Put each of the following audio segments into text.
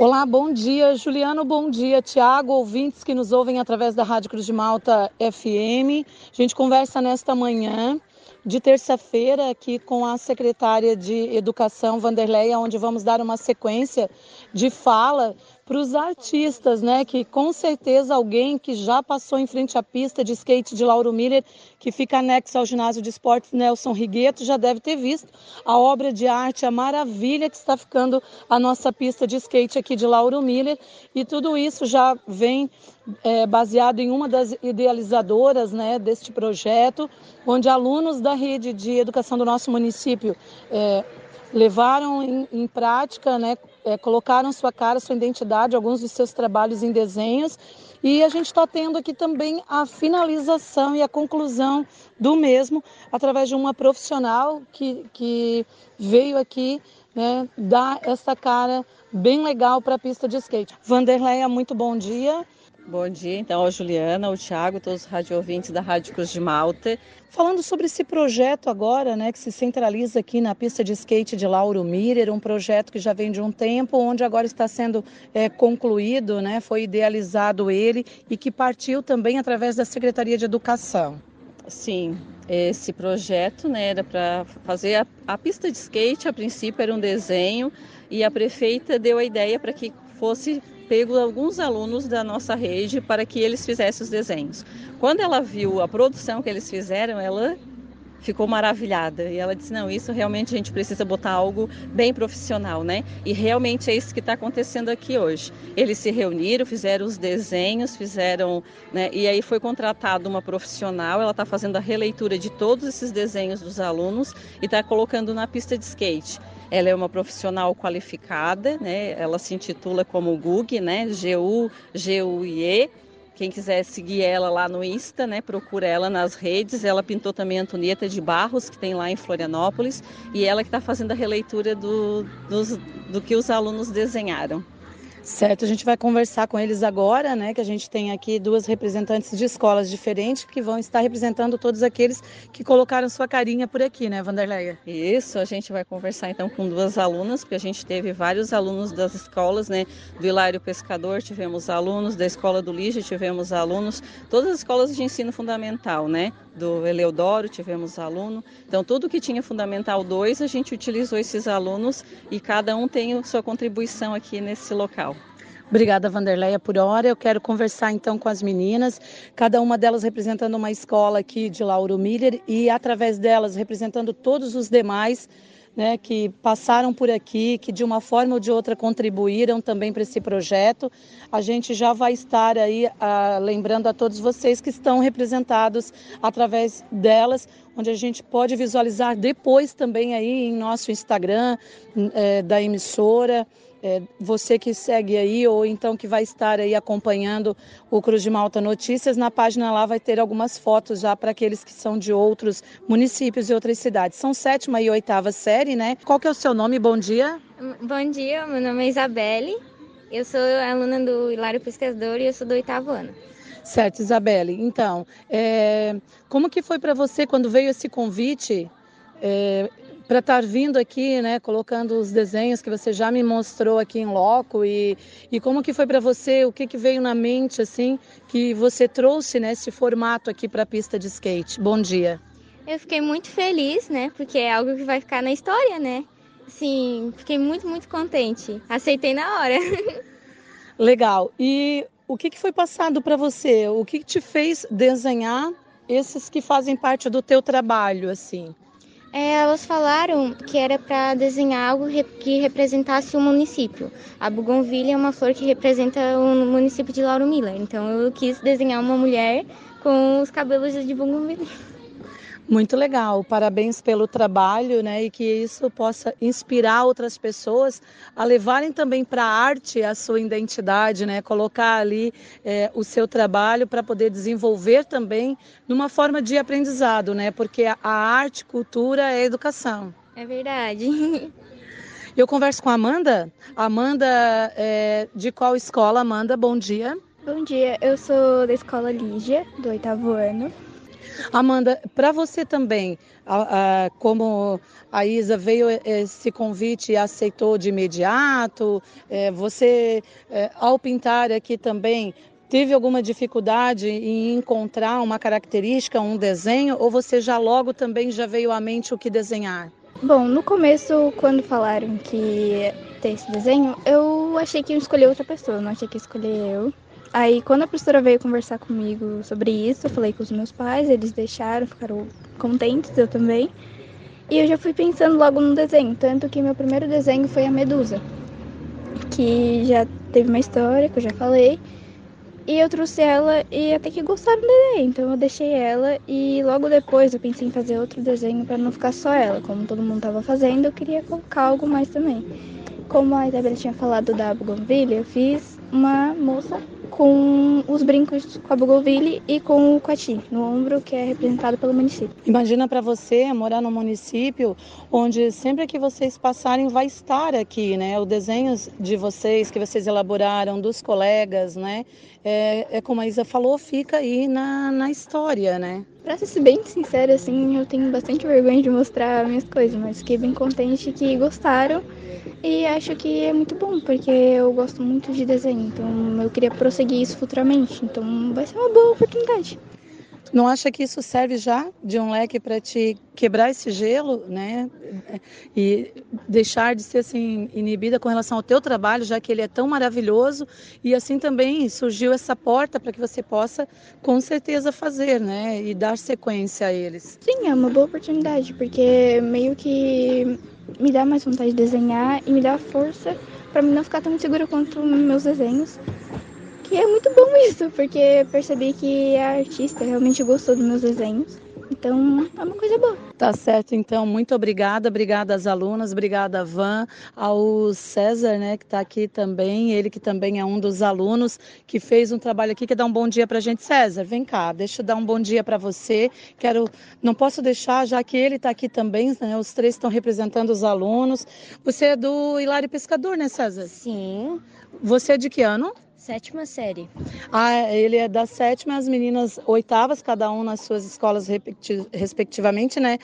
Olá, bom dia, Juliano, bom dia, Tiago, ouvintes que nos ouvem através da Rádio Cruz de Malta FM. A gente conversa nesta manhã de terça-feira aqui com a secretária de Educação, Vanderleia, onde vamos dar uma sequência de fala para os artistas, né? Que com certeza alguém que já passou em frente à pista de skate de Lauro Miller, que fica anexo ao ginásio de esportes Nelson Rigueto, já deve ter visto a obra de arte, a maravilha que está ficando a nossa pista de skate aqui de Lauro Miller. E tudo isso já vem é, baseado em uma das idealizadoras né, deste projeto, onde alunos da rede de educação do nosso município é, levaram em, em prática, né, é, colocaram sua cara, sua identidade, alguns dos seus trabalhos em desenhos. E a gente está tendo aqui também a finalização e a conclusão do mesmo através de uma profissional que, que veio aqui né, dar essa cara bem legal para a pista de skate. Vanderleia, muito bom dia. Bom dia, então, a Juliana, o Thiago, todos os rádio ouvintes da Rádio Cruz de Malta. Falando sobre esse projeto agora, né, que se centraliza aqui na pista de skate de Lauro Mirer, um projeto que já vem de um tempo, onde agora está sendo é, concluído, né, foi idealizado ele e que partiu também através da Secretaria de Educação. Sim, esse projeto né, era para fazer a, a pista de skate, a princípio era um desenho, e a prefeita deu a ideia para que fosse pego alguns alunos da nossa rede para que eles fizessem os desenhos. Quando ela viu a produção que eles fizeram, ela ficou maravilhada. E ela disse não isso realmente a gente precisa botar algo bem profissional né? E realmente é isso que está acontecendo aqui hoje. Eles se reuniram fizeram os desenhos fizeram né e aí foi contratado uma profissional. Ela está fazendo a releitura de todos esses desenhos dos alunos e está colocando na pista de skate ela é uma profissional qualificada, né? Ela se intitula como GUG, né? G-U-G-U-I-E. Quem quiser seguir ela lá no Insta, né? Procura ela nas redes. Ela pintou também a Antonieta de Barros, que tem lá em Florianópolis. E ela que está fazendo a releitura do, dos, do que os alunos desenharam. Certo, a gente vai conversar com eles agora, né? Que a gente tem aqui duas representantes de escolas diferentes que vão estar representando todos aqueles que colocaram sua carinha por aqui, né, Vanderleia? Isso, a gente vai conversar então com duas alunas, porque a gente teve vários alunos das escolas, né? Do Hilário Pescador tivemos alunos, da Escola do Lígia tivemos alunos, todas as escolas de ensino fundamental, né? Do Eleodoro tivemos aluno. Então, tudo que tinha Fundamental 2, a gente utilizou esses alunos e cada um tem sua contribuição aqui nesse local. Obrigada, Vanderleia, por hora. Eu quero conversar então com as meninas, cada uma delas representando uma escola aqui de Lauro Miller e através delas representando todos os demais né, que passaram por aqui, que de uma forma ou de outra contribuíram também para esse projeto. A gente já vai estar aí ah, lembrando a todos vocês que estão representados através delas, onde a gente pode visualizar depois também aí em nosso Instagram é, da emissora é, você que segue aí ou então que vai estar aí acompanhando o Cruz de Malta Notícias, na página lá vai ter algumas fotos já para aqueles que são de outros municípios e outras cidades. São sétima e oitava série, né? Qual que é o seu nome? Bom dia. Bom dia, meu nome é Isabelle. Eu sou aluna do Hilário Pescador e eu sou do oitavo ano. Certo, Isabelle. Então, é, como que foi para você quando veio esse convite é, para estar vindo aqui, né, colocando os desenhos que você já me mostrou aqui em loco e, e como que foi para você, o que que veio na mente assim que você trouxe nesse formato aqui para a pista de skate. Bom dia. Eu fiquei muito feliz, né, porque é algo que vai ficar na história, né? Sim, fiquei muito muito contente. Aceitei na hora. Legal. E o que que foi passado para você? O que, que te fez desenhar esses que fazem parte do teu trabalho assim? É, elas falaram que era para desenhar algo que representasse o município. A bugonvilha é uma flor que representa o município de Lauro Miller. Então eu quis desenhar uma mulher com os cabelos de bugonvilha. Muito legal, parabéns pelo trabalho, né? E que isso possa inspirar outras pessoas a levarem também para a arte a sua identidade, né? Colocar ali é, o seu trabalho para poder desenvolver também numa forma de aprendizado, né? Porque a, arte, cultura é educação. É verdade. Eu converso com a Amanda. Amanda, é, de qual escola, Amanda? Bom dia. Bom dia, eu sou da escola Lígia, do oitavo ano. Amanda, para você também, a, a, como a Isa veio esse convite e aceitou de imediato, é, você, é, ao pintar aqui também, teve alguma dificuldade em encontrar uma característica, um desenho, ou você já logo também já veio à mente o que desenhar? Bom, no começo, quando falaram que ter esse desenho, eu achei que ia escolher outra pessoa, não achei que ia escolher eu. Aí, quando a professora veio conversar comigo sobre isso, eu falei com os meus pais, eles deixaram, ficaram contentes, eu também. E eu já fui pensando logo no desenho, tanto que meu primeiro desenho foi a Medusa, que já teve uma história, que eu já falei. E eu trouxe ela e até que gostaram do desenho, então eu deixei ela e logo depois eu pensei em fazer outro desenho para não ficar só ela, como todo mundo estava fazendo, eu queria colocar algo mais também. Como a Isabela tinha falado da Bougainville, eu fiz uma moça com os brincos com a Bougainville e com o Coati no ombro, que é representado pelo município. Imagina para você morar num município onde sempre que vocês passarem vai estar aqui, né? O desenho de vocês que vocês elaboraram, dos colegas, né? É, é como a Isa falou, fica aí na, na história, né? Pra ser bem sincera, assim, eu tenho bastante vergonha de mostrar minhas coisas, mas fiquei bem contente que gostaram e acho que é muito bom, porque eu gosto muito de desenho, então eu queria prosseguir isso futuramente. Então vai ser uma boa oportunidade. Não acha que isso serve já de um leque para te quebrar esse gelo, né? E deixar de ser assim inibida com relação ao teu trabalho, já que ele é tão maravilhoso e assim também surgiu essa porta para que você possa com certeza fazer, né? E dar sequência a eles. Sim, é uma boa oportunidade, porque meio que me dá mais vontade de desenhar e me dá força para não ficar tão insegura quanto meus desenhos. Que é muito bom isso, porque percebi que a artista realmente gostou dos meus desenhos. Então, é uma coisa boa. Tá certo, então. Muito obrigada. Obrigada às alunas, obrigada, Van, ao César, né, que está aqui também. Ele que também é um dos alunos que fez um trabalho aqui. Quer dar um bom dia para a gente? César, vem cá, deixa eu dar um bom dia para você. Quero, não posso deixar, já que ele está aqui também, né, os três estão representando os alunos. Você é do Hilário Pescador, né, César? Sim. Você é de que ano? Sétima série. Ah, ele é da sétima, as meninas oitavas, cada um nas suas escolas respectivamente, né?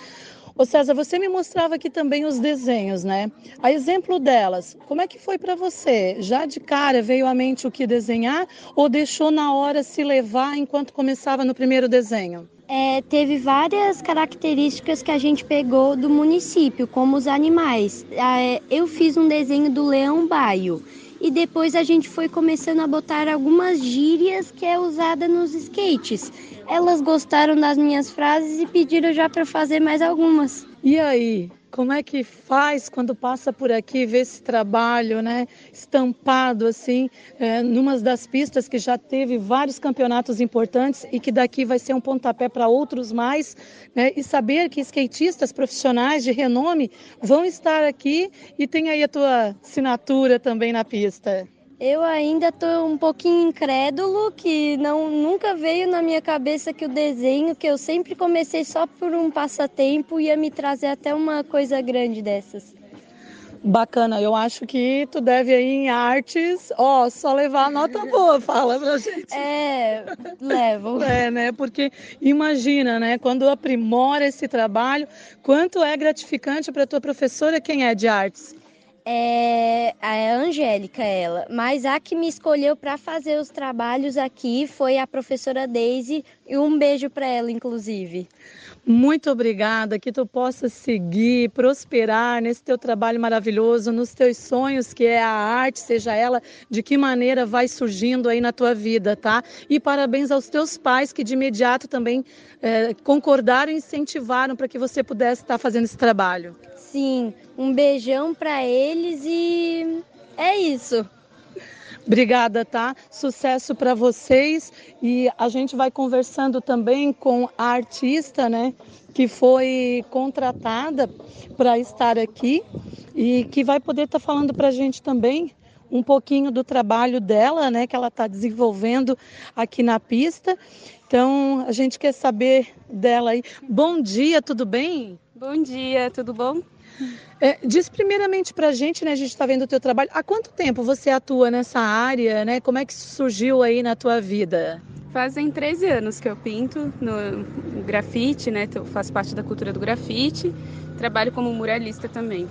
Ô César, você me mostrava aqui também os desenhos, né? A exemplo delas, como é que foi para você? Já de cara veio à mente o que desenhar ou deixou na hora se levar enquanto começava no primeiro desenho? É, teve várias características que a gente pegou do município, como os animais. É, eu fiz um desenho do leão baio e depois a gente foi começando a botar algumas gírias que é usada nos skates. Elas gostaram das minhas frases e pediram já para fazer mais algumas. E aí, como é que faz quando passa por aqui vê esse trabalho, né, estampado assim, é, numa das pistas que já teve vários campeonatos importantes e que daqui vai ser um pontapé para outros mais, né, e saber que skatistas profissionais de renome vão estar aqui e tem aí a tua assinatura também na pista. Eu ainda estou um pouquinho incrédulo, que não nunca veio na minha cabeça que o desenho, que eu sempre comecei só por um passatempo, ia me trazer até uma coisa grande dessas. Bacana, eu acho que tu deve aí em artes, ó, só levar a nota boa, fala pra gente. É, levo. É, né? Porque imagina, né, quando aprimora esse trabalho, quanto é gratificante para tua professora quem é de artes é a Angélica, ela. Mas a que me escolheu para fazer os trabalhos aqui foi a professora Daisy. E um beijo para ela, inclusive. Muito obrigada, que tu possa seguir, prosperar nesse teu trabalho maravilhoso, nos teus sonhos, que é a arte, seja ela de que maneira vai surgindo aí na tua vida, tá? E parabéns aos teus pais que de imediato também é, concordaram e incentivaram para que você pudesse estar fazendo esse trabalho. Sim, um beijão para eles e é isso. Obrigada, tá? Sucesso para vocês e a gente vai conversando também com a artista, né, que foi contratada para estar aqui e que vai poder estar tá falando para a gente também um pouquinho do trabalho dela, né, que ela está desenvolvendo aqui na pista. Então a gente quer saber dela aí. Bom dia, tudo bem? Bom dia, tudo bom? É, diz primeiramente para a gente, né? A gente está vendo o teu trabalho. Há quanto tempo você atua nessa área, né? Como é que surgiu aí na tua vida? fazem 13 anos que eu pinto no grafite, né? Eu faço parte da cultura do grafite, trabalho como muralista também.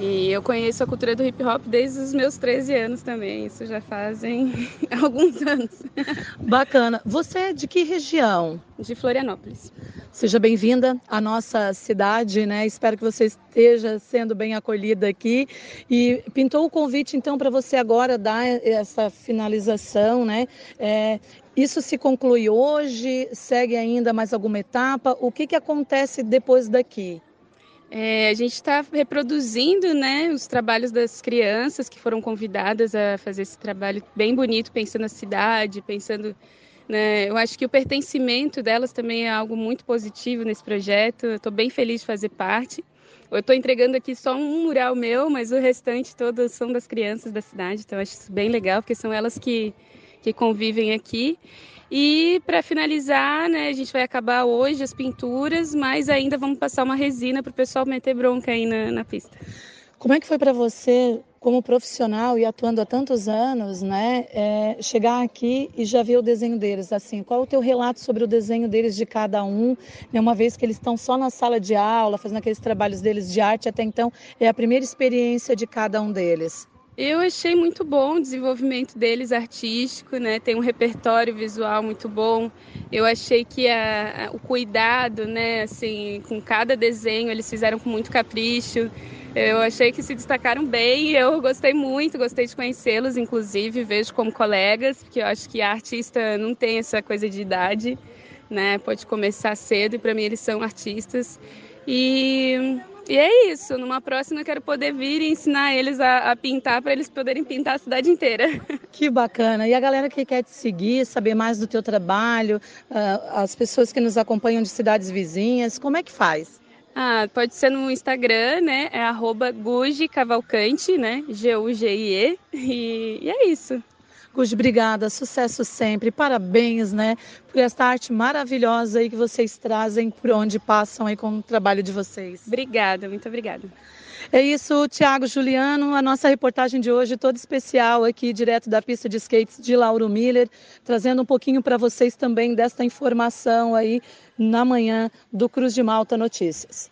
E eu conheço a cultura do hip hop desde os meus 13 anos também, isso já fazem alguns anos. Bacana. Você é de que região? De Florianópolis. Seja bem-vinda à nossa cidade, né? Espero que você esteja sendo bem acolhida aqui. E pintou o convite, então, para você agora dar essa finalização, né? É, isso se conclui hoje? Segue ainda mais alguma etapa? O que, que acontece depois daqui? É, a gente está reproduzindo né, os trabalhos das crianças que foram convidadas a fazer esse trabalho bem bonito, pensando na cidade, pensando. Né, eu acho que o pertencimento delas também é algo muito positivo nesse projeto. Estou bem feliz de fazer parte. Eu estou entregando aqui só um mural meu, mas o restante todos são das crianças da cidade, então eu acho isso bem legal, porque são elas que, que convivem aqui. E para finalizar, né, a gente vai acabar hoje as pinturas, mas ainda vamos passar uma resina para o pessoal meter bronca aí na, na pista. Como é que foi para você, como profissional e atuando há tantos anos, né, é, chegar aqui e já ver o desenho deles? Assim, qual o teu relato sobre o desenho deles de cada um? Né, uma vez que eles estão só na sala de aula, fazendo aqueles trabalhos deles de arte, até então é a primeira experiência de cada um deles. Eu achei muito bom o desenvolvimento deles artístico, né? Tem um repertório visual muito bom. Eu achei que a, a, o cuidado, né, assim, com cada desenho eles fizeram com muito capricho. Eu achei que se destacaram bem. Eu gostei muito, gostei de conhecê-los, inclusive vejo como colegas, porque eu acho que a artista não tem essa coisa de idade, né? Pode começar cedo e para mim eles são artistas. E e é isso. Numa próxima eu quero poder vir e ensinar eles a, a pintar para eles poderem pintar a cidade inteira. Que bacana. E a galera que quer te seguir, saber mais do teu trabalho, uh, as pessoas que nos acompanham de cidades vizinhas, como é que faz? Ah, pode ser no Instagram, né? É arroba Cavalcante, né? G-U-G-I-E. E, e é isso. Gus, obrigada, sucesso sempre, parabéns, né, por esta arte maravilhosa aí que vocês trazem por onde passam aí com o trabalho de vocês. Obrigada, muito obrigada. É isso, Tiago Juliano, a nossa reportagem de hoje toda especial aqui direto da pista de skates de Lauro Miller, trazendo um pouquinho para vocês também desta informação aí na manhã do Cruz de Malta Notícias.